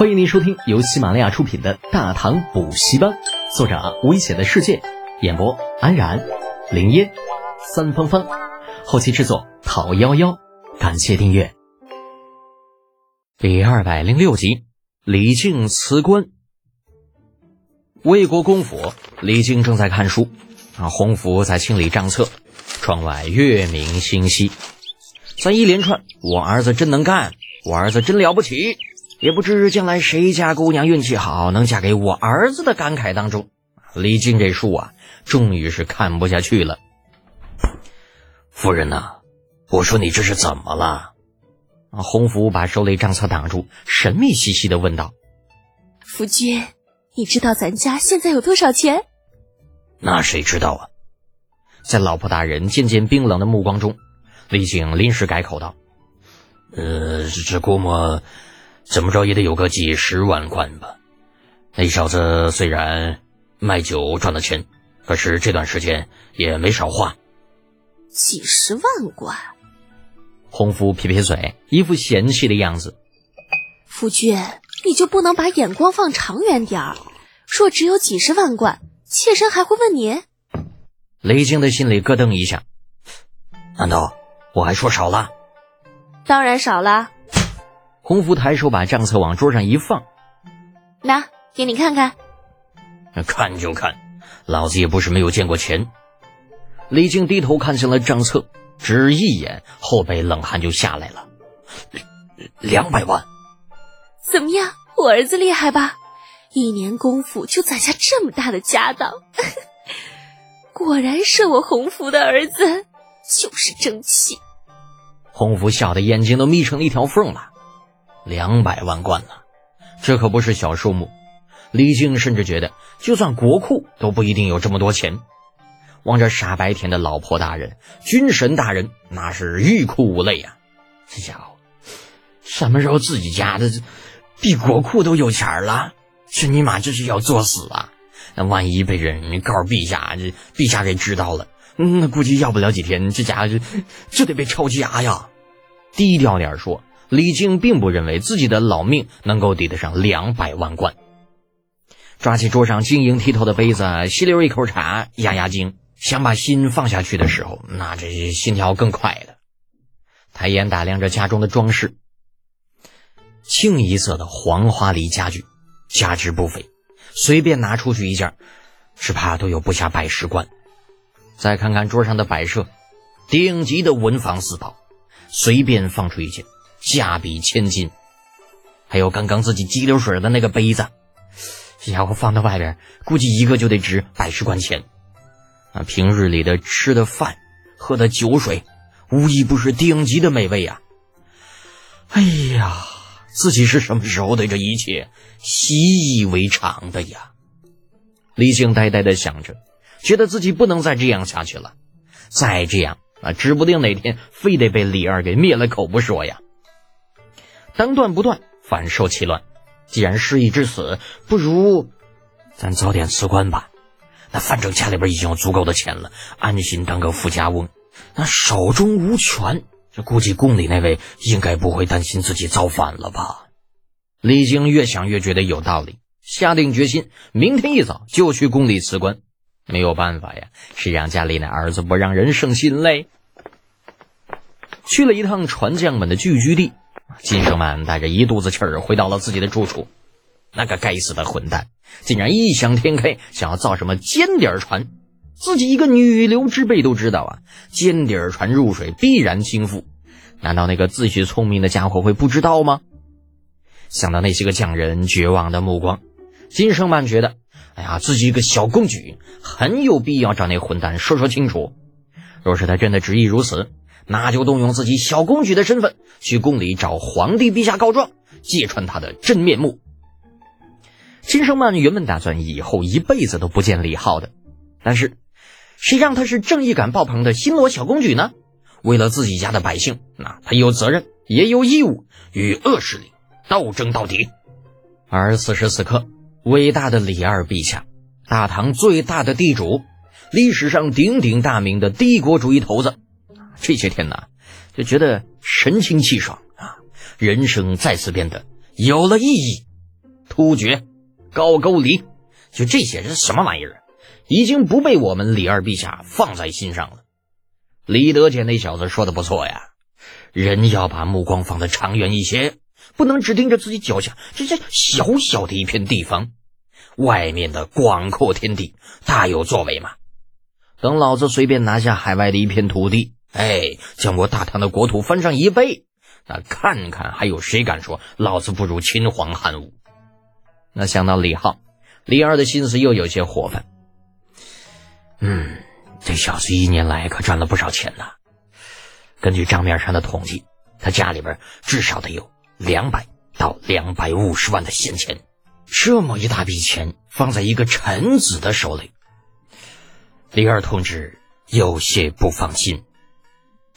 欢迎您收听由喜马拉雅出品的《大唐补习班》，作者危险的世界，演播安然、林烟、三芳芳，后期制作讨幺幺，感谢订阅。第二百零六集，李靖辞官。魏国公府，李靖正在看书，啊，洪福在清理账册，窗外月明星稀，在一连串“我儿子真能干，我儿子真了不起”。也不知将来谁家姑娘运气好，能嫁给我儿子的感慨当中，李靖这树啊，终于是看不下去了。夫人呐，我说你这是怎么了？啊，洪福把手里账册挡住，神秘兮兮的问道：“夫君，你知道咱家现在有多少钱？”那谁知道啊？在老婆大人渐渐冰冷的目光中，李靖临时改口道：“呃，这估摸……”怎么着也得有个几十万贯吧。那小子虽然卖酒赚了钱，可是这段时间也没少花。几十万贯。洪福撇撇嘴，一副嫌弃的样子。夫君，你就不能把眼光放长远点儿？若只有几十万贯，妾身还会问你？雷晶的心里咯噔一下。难道我还说少了？当然少了。洪福抬手把账册往桌上一放，拿给你看看。看就看，老子也不是没有见过钱。李靖低头看向了账册，只一眼，后背冷汗就下来了。两百万，怎么样？我儿子厉害吧？一年功夫就攒下这么大的家当，果然是我洪福的儿子，就是争气。洪福笑得眼睛都眯成了一条缝了。两百万贯呢，这可不是小数目。李靖甚至觉得，就算国库都不一定有这么多钱。望着傻白甜的老婆大人、军神大人，那是欲哭无泪呀！这家伙，什么时候自己家的比国库都有钱了？这尼玛这是要作死啊！那万一被人告陛下，这陛下给知道了，那估计要不了几天，这家伙就就得被抄家呀！低调点说。李靖并不认为自己的老命能够抵得上两百万贯。抓起桌上晶莹剔透的杯子，吸溜一口茶，压压惊，想把心放下去的时候，那这心跳更快了。抬眼打量着家中的装饰，清一色的黄花梨家具，价值不菲，随便拿出去一件，只怕都有不下百十贯。再看看桌上的摆设，顶级的文房四宝，随便放出一件。价比千金，还有刚刚自己激流水的那个杯子，这家伙放到外边，估计一个就得值百十贯钱。啊，平日里的吃的饭、喝的酒水，无一不是顶级的美味呀。哎呀，自己是什么时候对这一切习以为常的呀？李靖呆呆的想着，觉得自己不能再这样下去了。再这样啊，指不定哪天非得被李二给灭了口不说呀。当断不断，反受其乱。既然事已至此，不如咱早点辞官吧。那反正家里边已经有足够的钱了，安心当个富家翁。那手中无权，这估计宫里那位应该不会担心自己造反了吧？李靖越想越觉得有道理，下定决心，明天一早就去宫里辞官。没有办法呀，谁让家里那儿子不让人省心嘞？去了一趟船匠们的聚居地。金生满带着一肚子气儿回到了自己的住处，那个该死的混蛋竟然异想天开，想要造什么尖底船。自己一个女流之辈都知道啊，尖底儿船入水必然倾覆，难道那个自诩聪明的家伙会不知道吗？想到那些个匠人绝望的目光，金生曼觉得，哎呀，自己一个小公举很有必要找那混蛋说说清楚。若是他真的执意如此。那就动用自己小公举的身份，去宫里找皇帝陛下告状，揭穿他的真面目。金生曼原本打算以后一辈子都不见李浩的，但是谁让他是正义感爆棚的新罗小公举呢？为了自己家的百姓，那他有责任也有义务与恶势力斗争到底。而此时此刻，伟大的李二陛下，大唐最大的地主，历史上鼎鼎大名的帝国主义头子。这些天呢，就觉得神清气爽啊，人生再次变得有了意义，突厥、高句丽，就这些是什么玩意儿？已经不被我们李二陛下放在心上了。李德俭那小子说的不错呀，人要把目光放得长远一些，不能只盯着自己脚下这这小小的一片地方，外面的广阔天地大有作为嘛。等老子随便拿下海外的一片土地，哎，将我大唐的国土翻上一倍，那看看还有谁敢说老子不如秦皇汉武？那想到李浩，李二的心思又有些活泛。嗯，这小子一年来可赚了不少钱呐。根据账面上的统计，他家里边至少得有两百到两百五十万的闲钱。这么一大笔钱放在一个臣子的手里，李二同志有些不放心。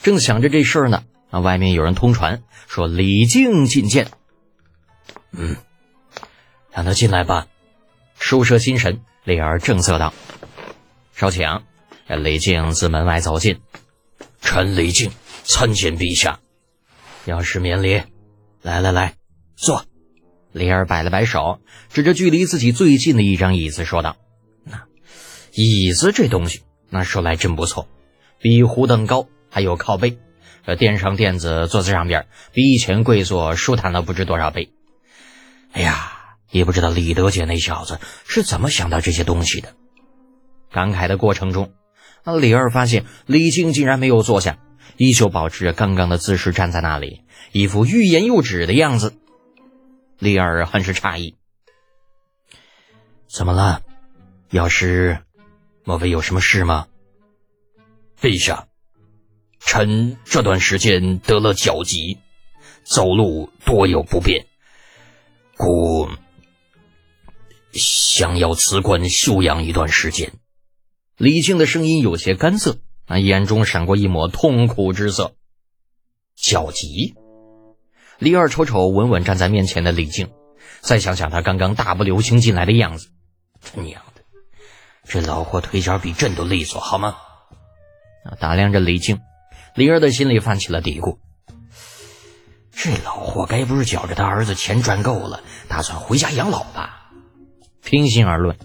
正想着这事儿呢，啊，外面有人通传说李靖觐见。嗯，让他进来吧。收摄心神，李二正色道。少顷，李靖自门外走进，臣李靖参见陛下。要是免礼，来来来，坐。李二摆了摆手，指着距离自己最近的一张椅子说道：“那椅子这东西，那说来真不错，比胡凳高，还有靠背，呃，垫上垫子，坐在上边，比以前跪坐舒坦了不知多少倍。哎呀，也不知道李德杰那小子是怎么想到这些东西的。”感慨的过程中，李二发现李靖竟然没有坐下，依旧保持着刚刚的姿势站在那里，一副欲言又止的样子。李二很是诧异：“怎么了？药师，莫非有什么事吗？”陛下，臣这段时间得了脚疾，走路多有不便，故想要辞官休养一段时间。李靖的声音有些干涩，啊，眼中闪过一抹痛苦之色。脚疾，李二瞅瞅稳稳站在面前的李靖，再想想他刚刚大步流星进来的样子，他娘的，这老货腿脚比朕都利索，好吗？啊，打量着李靖，李二的心里泛起了嘀咕：这老货该不是觉着他儿子钱赚够了，打算回家养老吧？平心而论，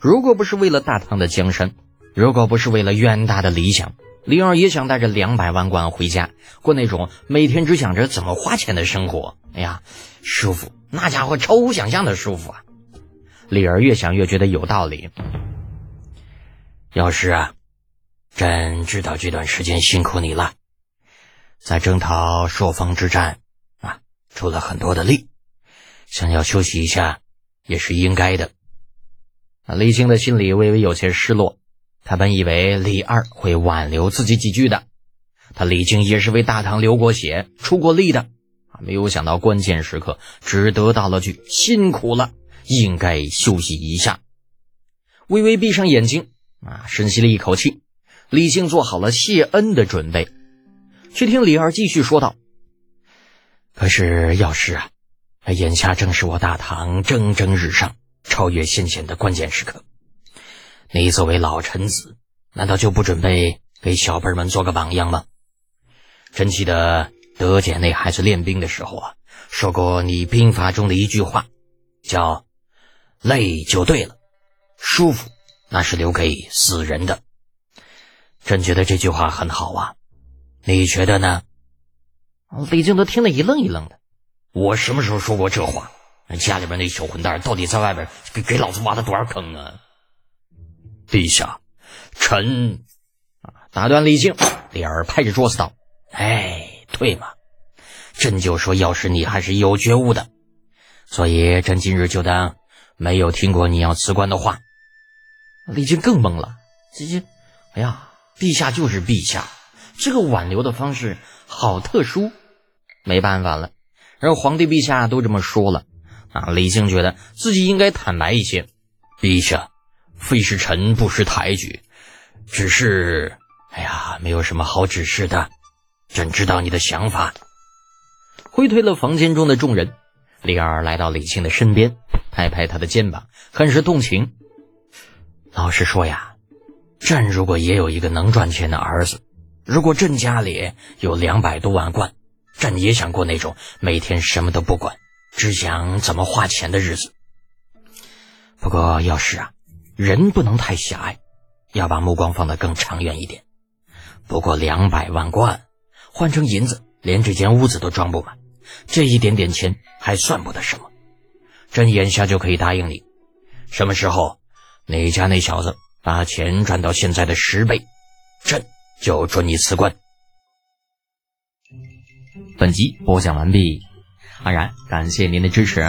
如果不是为了大唐的江山，如果不是为了远大的理想，李二也想带着两百万贯回家，过那种每天只想着怎么花钱的生活。哎呀，舒服，那家伙超乎想象的舒服啊！李二越想越觉得有道理。要是啊，朕知道这段时间辛苦你了，在征讨朔方之战啊，出了很多的力，想要休息一下也是应该的。李靖的心里微微有些失落。他本以为李二会挽留自己几句的，他李靖也是为大唐流过血、出过力的啊，没有想到关键时刻只得到了句辛苦了，应该休息一下。微微闭上眼睛啊，深吸了一口气，李靖做好了谢恩的准备，却听李二继续说道：“可是药师啊，眼下正是我大唐蒸蒸日上、超越先贤的关键时刻。”你作为老臣子，难道就不准备给小辈们做个榜样吗？真记得德简那孩子练兵的时候啊，说过你兵法中的一句话，叫“累就对了，舒服那是留给死人的”。朕觉得这句话很好啊，你觉得呢？李靖都听得一愣一愣的。我什么时候说过这话？家里边那小混蛋到底在外边给给老子挖了多少坑啊？陛下，臣啊，打断李靖，李儿拍着桌子道：“哎，对嘛，朕就说，要是你还是有觉悟的，所以朕今日就当没有听过你要辞官的话。”李靖更懵了，这这，哎呀，陛下就是陛下，这个挽留的方式好特殊，没办法了，而皇帝陛下都这么说了啊，李靖觉得自己应该坦白一些，陛下。非是臣不识抬举，只是，哎呀，没有什么好指示的。朕知道你的想法。挥退了房间中的众人，李二来到李靖的身边，拍拍他的肩膀，很是动情。老实说呀，朕如果也有一个能赚钱的儿子，如果朕家里有两百多万贯，朕也想过那种每天什么都不管，只想怎么花钱的日子。不过要是啊，人不能太狭隘，要把目光放得更长远一点。不过两百万贯换成银子，连这间屋子都装不满。这一点点钱还算不得什么。朕眼下就可以答应你，什么时候你家那小子把钱赚到现在的十倍，朕就准你辞官。本集播讲完毕，安然感谢您的支持。